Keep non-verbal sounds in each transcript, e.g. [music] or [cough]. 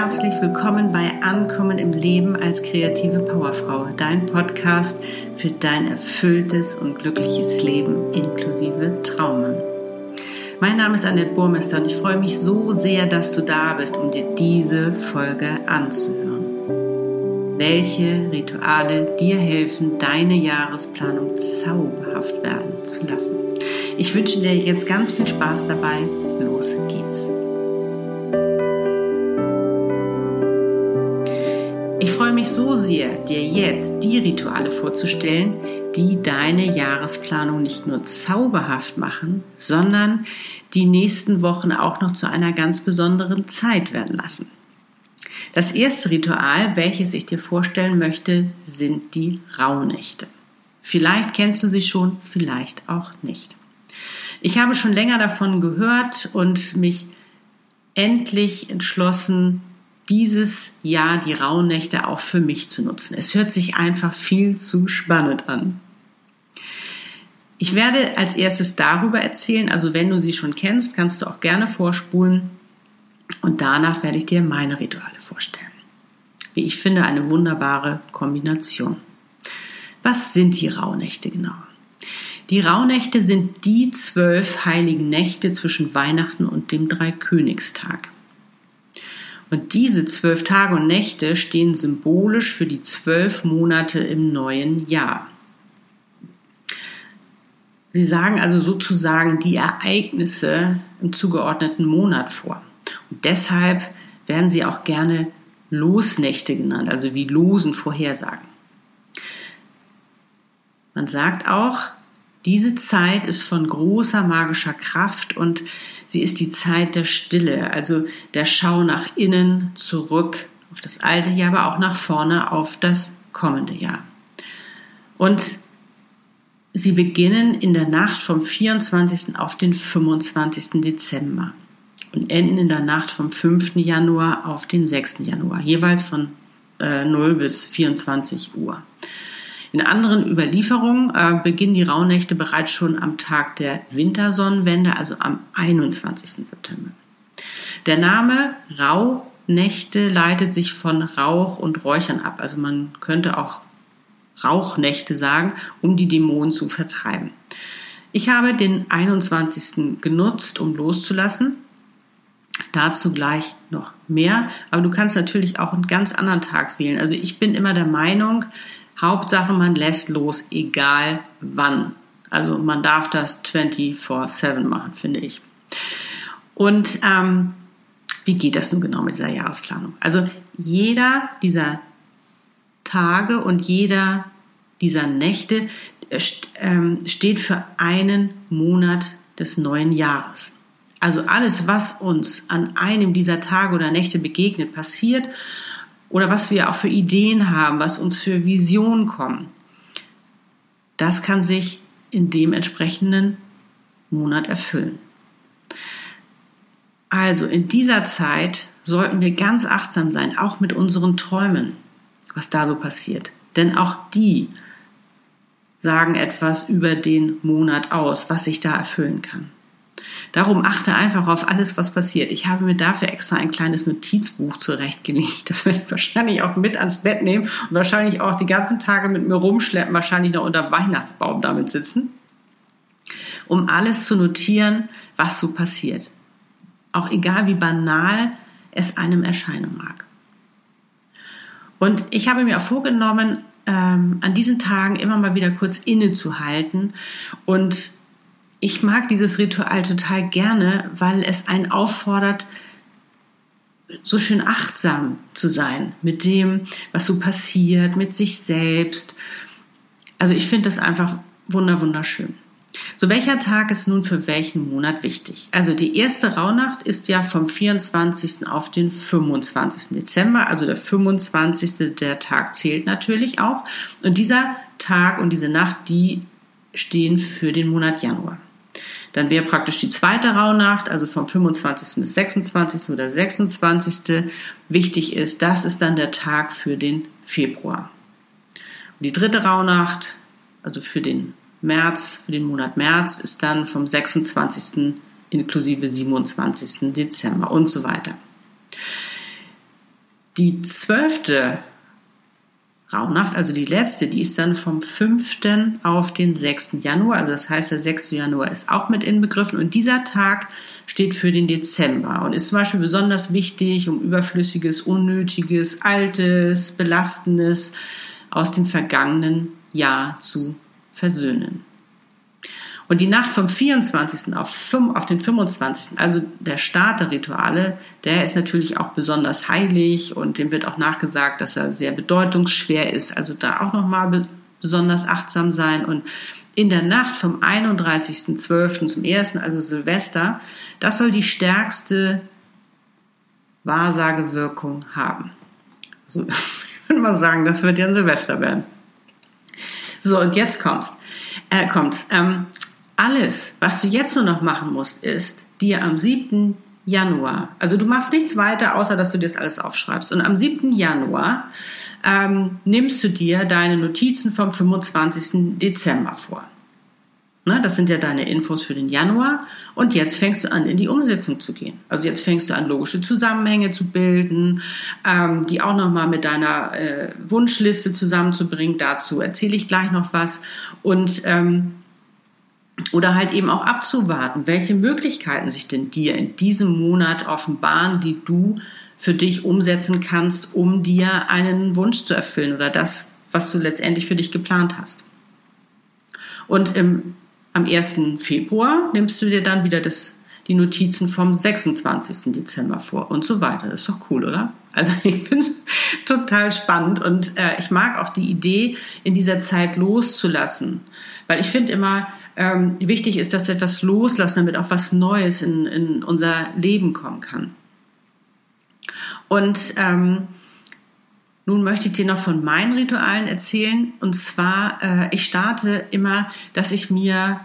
herzlich willkommen bei Ankommen im Leben als kreative Powerfrau, dein Podcast für dein erfülltes und glückliches Leben inklusive Traumen. Mein Name ist Annette Burmester und ich freue mich so sehr, dass du da bist, um dir diese Folge anzuhören. Welche Rituale dir helfen, deine Jahresplanung zauberhaft werden zu lassen. Ich wünsche dir jetzt ganz viel Spaß dabei. Los geht's. Ich freue mich so sehr, dir jetzt die Rituale vorzustellen, die deine Jahresplanung nicht nur zauberhaft machen, sondern die nächsten Wochen auch noch zu einer ganz besonderen Zeit werden lassen. Das erste Ritual, welches ich dir vorstellen möchte, sind die Rauhnächte. Vielleicht kennst du sie schon, vielleicht auch nicht. Ich habe schon länger davon gehört und mich endlich entschlossen, dieses Jahr die Rauhnächte auch für mich zu nutzen. Es hört sich einfach viel zu spannend an. Ich werde als erstes darüber erzählen, also wenn du sie schon kennst, kannst du auch gerne vorspulen und danach werde ich dir meine Rituale vorstellen. Wie ich finde, eine wunderbare Kombination. Was sind die Rauhnächte genau? Die Rauhnächte sind die zwölf heiligen Nächte zwischen Weihnachten und dem Dreikönigstag. Und diese zwölf Tage und Nächte stehen symbolisch für die zwölf Monate im neuen Jahr. Sie sagen also sozusagen die Ereignisse im zugeordneten Monat vor. Und deshalb werden sie auch gerne Losnächte genannt, also wie Losen Vorhersagen. Man sagt auch, diese Zeit ist von großer magischer Kraft und sie ist die Zeit der Stille, also der Schau nach innen zurück auf das alte Jahr, aber auch nach vorne auf das kommende Jahr. Und sie beginnen in der Nacht vom 24. auf den 25. Dezember und enden in der Nacht vom 5. Januar auf den 6. Januar, jeweils von äh, 0 bis 24 Uhr. In anderen Überlieferungen äh, beginnen die Rauhnächte bereits schon am Tag der Wintersonnenwende, also am 21. September. Der Name Rauhnächte leitet sich von Rauch und Räuchern ab. Also man könnte auch Rauchnächte sagen, um die Dämonen zu vertreiben. Ich habe den 21. genutzt, um loszulassen. Dazu gleich noch mehr. Aber du kannst natürlich auch einen ganz anderen Tag wählen. Also ich bin immer der Meinung, Hauptsache, man lässt los, egal wann. Also man darf das 24-7 machen, finde ich. Und ähm, wie geht das nun genau mit dieser Jahresplanung? Also jeder dieser Tage und jeder dieser Nächte äh, ähm, steht für einen Monat des neuen Jahres. Also alles, was uns an einem dieser Tage oder Nächte begegnet, passiert oder was wir auch für Ideen haben, was uns für Visionen kommen, das kann sich in dem entsprechenden Monat erfüllen. Also in dieser Zeit sollten wir ganz achtsam sein, auch mit unseren Träumen, was da so passiert. Denn auch die sagen etwas über den Monat aus, was sich da erfüllen kann. Darum achte einfach auf alles, was passiert. Ich habe mir dafür extra ein kleines Notizbuch zurechtgelegt. Das werde ich wahrscheinlich auch mit ans Bett nehmen und wahrscheinlich auch die ganzen Tage mit mir rumschleppen, wahrscheinlich noch unter Weihnachtsbaum damit sitzen, um alles zu notieren, was so passiert. Auch egal wie banal es einem erscheinen mag. Und ich habe mir auch vorgenommen, ähm, an diesen Tagen immer mal wieder kurz innezuhalten und ich mag dieses Ritual total gerne, weil es einen auffordert, so schön achtsam zu sein mit dem, was so passiert, mit sich selbst. Also ich finde das einfach wunder wunderschön. So, welcher Tag ist nun für welchen Monat wichtig? Also die erste Rauhnacht ist ja vom 24. auf den 25. Dezember, also der 25. der Tag zählt natürlich auch. Und dieser Tag und diese Nacht, die stehen für den Monat Januar. Dann wäre praktisch die zweite Rauhnacht, also vom 25. bis 26. oder 26. wichtig ist. Das ist dann der Tag für den Februar. Und die dritte Rauhnacht, also für den März, für den Monat März, ist dann vom 26. inklusive 27. Dezember und so weiter. Die zwölfte Rauhnacht, also die letzte, die ist dann vom 5. auf den 6. Januar. Also das heißt, der 6. Januar ist auch mit inbegriffen. Und dieser Tag steht für den Dezember und ist zum Beispiel besonders wichtig, um überflüssiges, unnötiges, altes, belastendes aus dem vergangenen Jahr zu versöhnen. Und die Nacht vom 24. Auf, auf den 25., also der Start der Rituale, der ist natürlich auch besonders heilig und dem wird auch nachgesagt, dass er sehr bedeutungsschwer ist. Also da auch nochmal besonders achtsam sein. Und in der Nacht vom 31.12. zum 1., also Silvester, das soll die stärkste Wahrsagewirkung haben. Also [laughs] ich würde mal sagen, das wird ja ein Silvester werden. So, und jetzt kommt's. Äh, kommt's. Ähm, alles, was du jetzt nur noch machen musst, ist dir am 7. Januar, also du machst nichts weiter, außer dass du dir das alles aufschreibst. Und am 7. Januar ähm, nimmst du dir deine Notizen vom 25. Dezember vor. Ne, das sind ja deine Infos für den Januar. Und jetzt fängst du an, in die Umsetzung zu gehen. Also jetzt fängst du an, logische Zusammenhänge zu bilden, ähm, die auch nochmal mit deiner äh, Wunschliste zusammenzubringen. Dazu erzähle ich gleich noch was. Und ähm, oder halt eben auch abzuwarten, welche Möglichkeiten sich denn dir in diesem Monat offenbaren, die du für dich umsetzen kannst, um dir einen Wunsch zu erfüllen oder das, was du letztendlich für dich geplant hast. Und im, am 1. Februar nimmst du dir dann wieder das, die Notizen vom 26. Dezember vor und so weiter. Das ist doch cool, oder? Also [laughs] ich finde es total spannend und äh, ich mag auch die Idee, in dieser Zeit loszulassen. Weil ich finde immer, ähm, wichtig ist, dass wir etwas loslassen, damit auch was Neues in, in unser Leben kommen kann. Und ähm, nun möchte ich dir noch von meinen Ritualen erzählen. Und zwar, äh, ich starte immer, dass ich mir,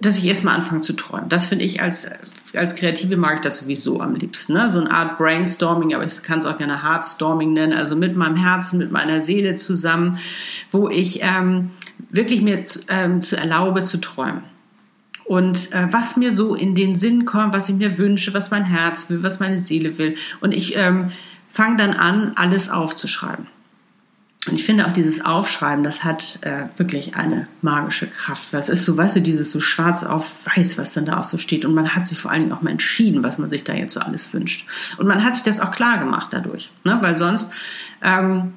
dass ich erstmal anfange zu träumen. Das finde ich als, als Kreative mag ich das sowieso am liebsten. Ne? So eine Art Brainstorming, aber ich kann es auch gerne Heartstorming nennen, also mit meinem Herzen, mit meiner Seele zusammen, wo ich ähm, wirklich mir zu, ähm, zu erlaube zu träumen. Und äh, was mir so in den Sinn kommt, was ich mir wünsche, was mein Herz will, was meine Seele will. Und ich ähm, fange dann an, alles aufzuschreiben. Und ich finde auch dieses Aufschreiben, das hat äh, wirklich eine magische Kraft. Was ist so, weißt du, dieses so schwarz auf weiß, was dann da auch so steht. Und man hat sich vor allen Dingen auch mal entschieden, was man sich da jetzt so alles wünscht. Und man hat sich das auch klar gemacht dadurch. Ne? Weil sonst ähm,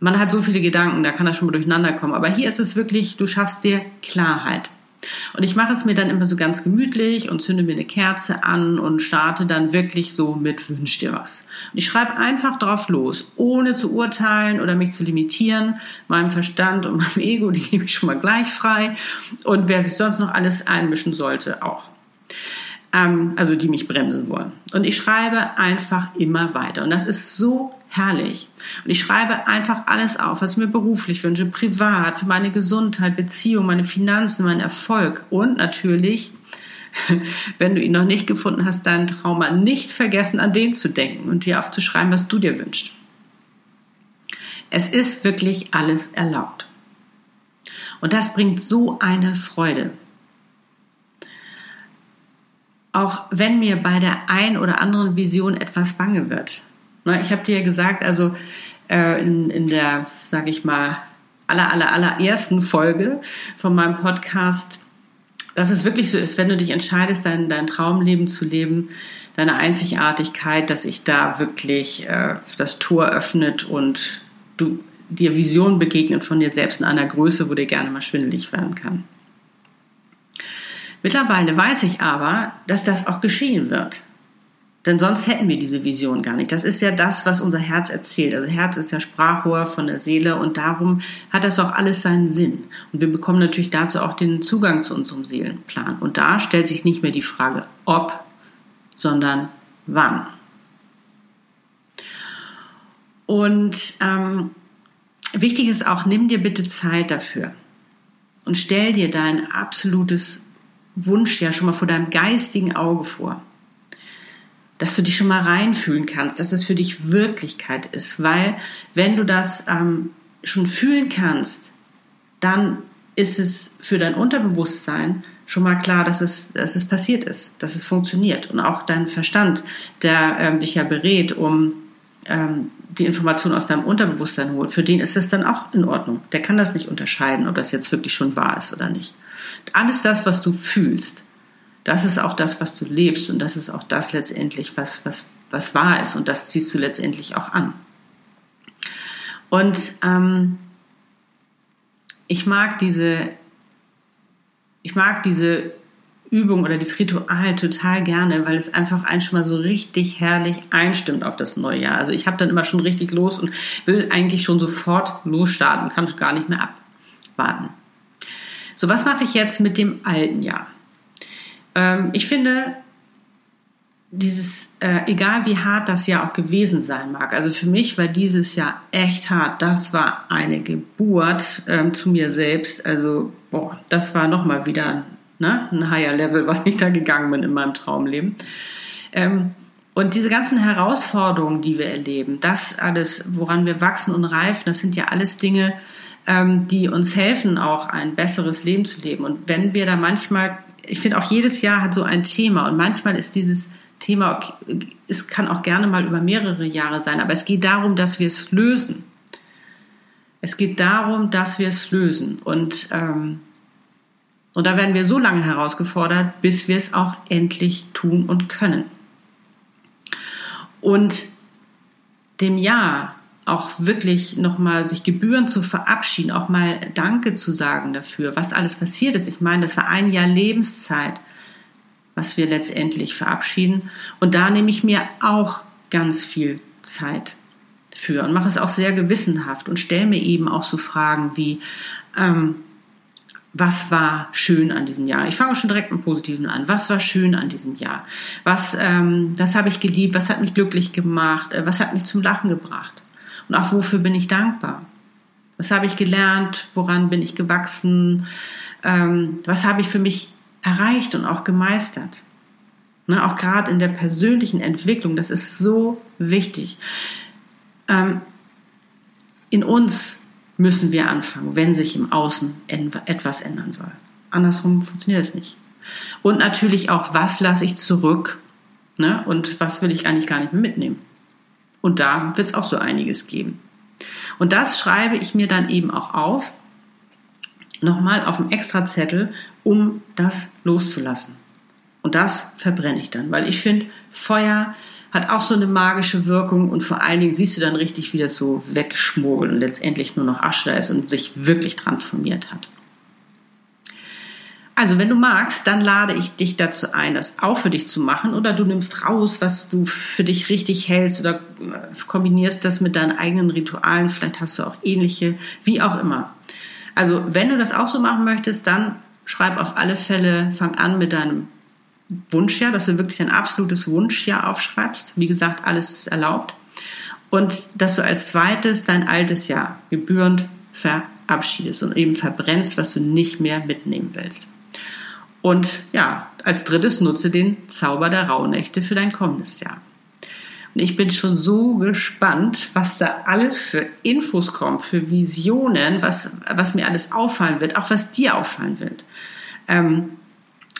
man hat so viele Gedanken, da kann das schon mal durcheinander kommen. Aber hier ist es wirklich, du schaffst dir Klarheit. Und ich mache es mir dann immer so ganz gemütlich und zünde mir eine Kerze an und starte dann wirklich so mit Wünsch dir was. Und ich schreibe einfach drauf los, ohne zu urteilen oder mich zu limitieren. Meinem Verstand und meinem Ego, die gebe ich schon mal gleich frei. Und wer sich sonst noch alles einmischen sollte, auch ähm, also die mich bremsen wollen. Und ich schreibe einfach immer weiter. Und das ist so herrlich. Und ich schreibe einfach alles auf, was ich mir beruflich wünsche, privat, für meine Gesundheit, Beziehung, meine Finanzen, meinen Erfolg und natürlich, [laughs] wenn du ihn noch nicht gefunden hast, deinen Trauma nicht vergessen, an den zu denken und dir aufzuschreiben, was du dir wünschst. Es ist wirklich alles erlaubt. Und das bringt so eine Freude. Auch wenn mir bei der ein oder anderen Vision etwas bange wird. Ich habe dir ja gesagt, also äh, in, in der, sage ich mal, aller, aller, allerersten Folge von meinem Podcast, dass es wirklich so ist, wenn du dich entscheidest, dein, dein Traumleben zu leben, deine Einzigartigkeit, dass sich da wirklich äh, das Tor öffnet und du dir Visionen begegnet von dir selbst in einer Größe, wo dir gerne mal schwindelig werden kann. Mittlerweile weiß ich aber, dass das auch geschehen wird. Denn sonst hätten wir diese Vision gar nicht. Das ist ja das, was unser Herz erzählt. Also Herz ist ja Sprachrohr von der Seele und darum hat das auch alles seinen Sinn. Und wir bekommen natürlich dazu auch den Zugang zu unserem Seelenplan. Und da stellt sich nicht mehr die Frage, ob, sondern wann. Und ähm, wichtig ist auch, nimm dir bitte Zeit dafür und stell dir dein absolutes Wunsch ja schon mal vor deinem geistigen Auge vor dass du dich schon mal reinfühlen kannst, dass es für dich Wirklichkeit ist. Weil wenn du das ähm, schon fühlen kannst, dann ist es für dein Unterbewusstsein schon mal klar, dass es, dass es passiert ist, dass es funktioniert. Und auch dein Verstand, der ähm, dich ja berät, um ähm, die Information aus deinem Unterbewusstsein holt, für den ist das dann auch in Ordnung. Der kann das nicht unterscheiden, ob das jetzt wirklich schon wahr ist oder nicht. Alles das, was du fühlst, das ist auch das, was du lebst und das ist auch das letztendlich, was, was, was wahr ist und das ziehst du letztendlich auch an. Und ähm, ich mag diese, ich mag diese Übung oder dieses Ritual total gerne, weil es einfach einen schon mal so richtig herrlich einstimmt auf das neue Jahr. Also ich habe dann immer schon richtig los und will eigentlich schon sofort losstarten, kann gar nicht mehr abwarten. So, was mache ich jetzt mit dem alten Jahr? Ähm, ich finde, dieses, äh, egal wie hart das Jahr auch gewesen sein mag, also für mich war dieses Jahr echt hart. Das war eine Geburt ähm, zu mir selbst. Also, boah, das war nochmal wieder ne? ein higher Level, was ich da gegangen bin in meinem Traumleben. Ähm, und diese ganzen Herausforderungen, die wir erleben, das alles, woran wir wachsen und reifen, das sind ja alles Dinge, ähm, die uns helfen, auch ein besseres Leben zu leben. Und wenn wir da manchmal, ich finde auch jedes Jahr hat so ein Thema und manchmal ist dieses Thema, es kann auch gerne mal über mehrere Jahre sein, aber es geht darum, dass wir es lösen. Es geht darum, dass wir es lösen. Und ähm, und da werden wir so lange herausgefordert, bis wir es auch endlich tun und können. Und dem Ja auch wirklich nochmal sich gebührend zu verabschieden, auch mal Danke zu sagen dafür, was alles passiert ist. Ich meine, das war ein Jahr Lebenszeit, was wir letztendlich verabschieden. Und da nehme ich mir auch ganz viel Zeit für und mache es auch sehr gewissenhaft und stelle mir eben auch so Fragen wie, ähm, was war schön an diesem Jahr? Ich fange schon direkt mit Positiven an. Was war schön an diesem Jahr? Was, ähm, das habe ich geliebt? Was hat mich glücklich gemacht? Äh, was hat mich zum Lachen gebracht? Und auch wofür bin ich dankbar? Was habe ich gelernt? Woran bin ich gewachsen? Ähm, was habe ich für mich erreicht und auch gemeistert? Ne, auch gerade in der persönlichen Entwicklung, das ist so wichtig. Ähm, in uns müssen wir anfangen, wenn sich im Außen etwas ändern soll. Andersrum funktioniert es nicht. Und natürlich auch, was lasse ich zurück ne? und was will ich eigentlich gar nicht mehr mitnehmen. Und da wird es auch so einiges geben. Und das schreibe ich mir dann eben auch auf, nochmal auf dem Extrazettel, um das loszulassen. Und das verbrenne ich dann, weil ich finde, Feuer hat auch so eine magische Wirkung und vor allen Dingen siehst du dann richtig, wie das so wegschmugelt und letztendlich nur noch Asche da ist und sich wirklich transformiert hat. Also, wenn du magst, dann lade ich dich dazu ein, das auch für dich zu machen oder du nimmst raus, was du für dich richtig hältst oder kombinierst das mit deinen eigenen Ritualen. Vielleicht hast du auch ähnliche, wie auch immer. Also, wenn du das auch so machen möchtest, dann schreib auf alle Fälle, fang an mit deinem Wunschjahr, dass du wirklich dein absolutes Wunschjahr aufschreibst. Wie gesagt, alles ist erlaubt. Und dass du als zweites dein altes Jahr gebührend verabschiedest und eben verbrennst, was du nicht mehr mitnehmen willst. Und ja, als drittes nutze den Zauber der Rauhnächte für dein kommendes Jahr. Und ich bin schon so gespannt, was da alles für Infos kommt, für Visionen, was, was mir alles auffallen wird, auch was dir auffallen wird. Ähm,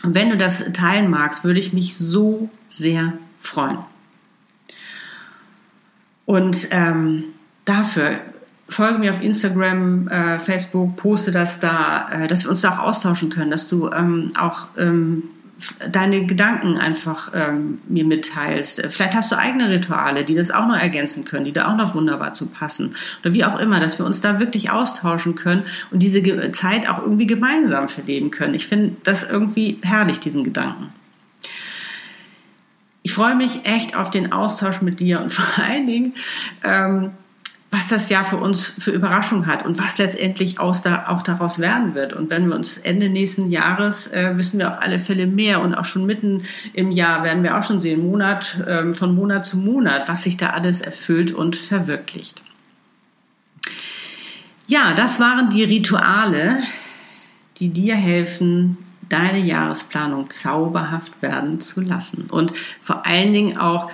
wenn du das teilen magst, würde ich mich so sehr freuen. Und ähm, dafür folge mir auf Instagram, äh, Facebook, poste das da, äh, dass wir uns da auch austauschen können, dass du ähm, auch ähm, deine Gedanken einfach ähm, mir mitteilst. Vielleicht hast du eigene Rituale, die das auch noch ergänzen können, die da auch noch wunderbar zu passen. Oder wie auch immer, dass wir uns da wirklich austauschen können und diese Zeit auch irgendwie gemeinsam verleben können. Ich finde das irgendwie herrlich, diesen Gedanken. Ich freue mich echt auf den Austausch mit dir und [laughs] vor allen Dingen, ähm, was das Jahr für uns für Überraschung hat und was letztendlich aus da, auch daraus werden wird. Und wenn wir uns Ende nächsten Jahres äh, wissen wir auf alle Fälle mehr und auch schon mitten im Jahr werden wir auch schon sehen, Monat ähm, von Monat zu Monat, was sich da alles erfüllt und verwirklicht. Ja, das waren die Rituale, die dir helfen, deine Jahresplanung zauberhaft werden zu lassen und vor allen Dingen auch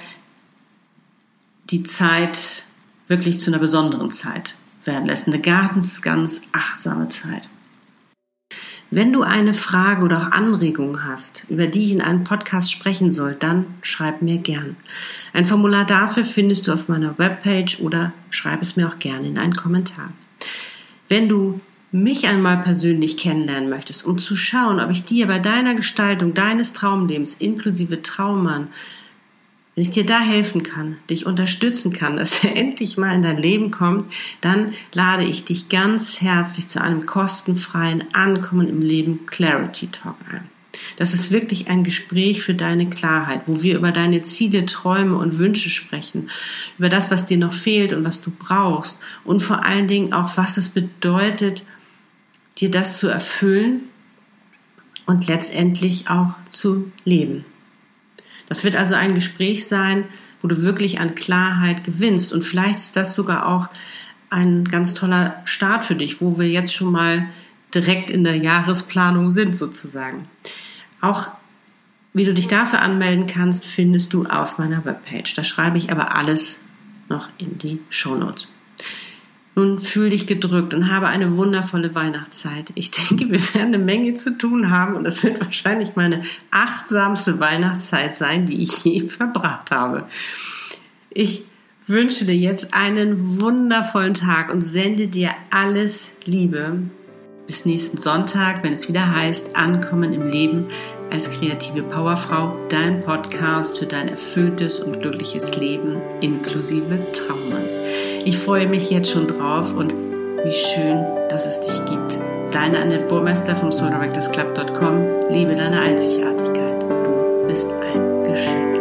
die Zeit wirklich zu einer besonderen Zeit werden lässt. Eine ganz, ganz achtsame Zeit. Wenn du eine Frage oder auch Anregung hast, über die ich in einem Podcast sprechen soll, dann schreib mir gern. Ein Formular dafür findest du auf meiner Webpage oder schreib es mir auch gerne in einen Kommentar. Wenn du mich einmal persönlich kennenlernen möchtest, um zu schauen, ob ich dir bei deiner Gestaltung deines Traumlebens inklusive Traummann wenn ich dir da helfen kann, dich unterstützen kann, dass er [laughs] endlich mal in dein Leben kommt, dann lade ich dich ganz herzlich zu einem kostenfreien Ankommen im Leben Clarity Talk ein. Das ist wirklich ein Gespräch für deine Klarheit, wo wir über deine Ziele, Träume und Wünsche sprechen, über das, was dir noch fehlt und was du brauchst und vor allen Dingen auch, was es bedeutet, dir das zu erfüllen und letztendlich auch zu leben. Das wird also ein Gespräch sein, wo du wirklich an Klarheit gewinnst. Und vielleicht ist das sogar auch ein ganz toller Start für dich, wo wir jetzt schon mal direkt in der Jahresplanung sind sozusagen. Auch wie du dich dafür anmelden kannst, findest du auf meiner Webpage. Da schreibe ich aber alles noch in die Show Notes. Nun fühl dich gedrückt und habe eine wundervolle Weihnachtszeit. Ich denke, wir werden eine Menge zu tun haben und das wird wahrscheinlich meine achtsamste Weihnachtszeit sein, die ich je [laughs] verbracht habe. Ich wünsche dir jetzt einen wundervollen Tag und sende dir alles Liebe. Bis nächsten Sonntag, wenn es wieder heißt, Ankommen im Leben als kreative Powerfrau, dein Podcast für dein erfülltes und glückliches Leben inklusive Traumann. Ich freue mich jetzt schon drauf und wie schön, dass es dich gibt. Deine Annette Burmeister vom souldirectorsclub.com. Liebe deine Einzigartigkeit. Du bist ein Geschenk.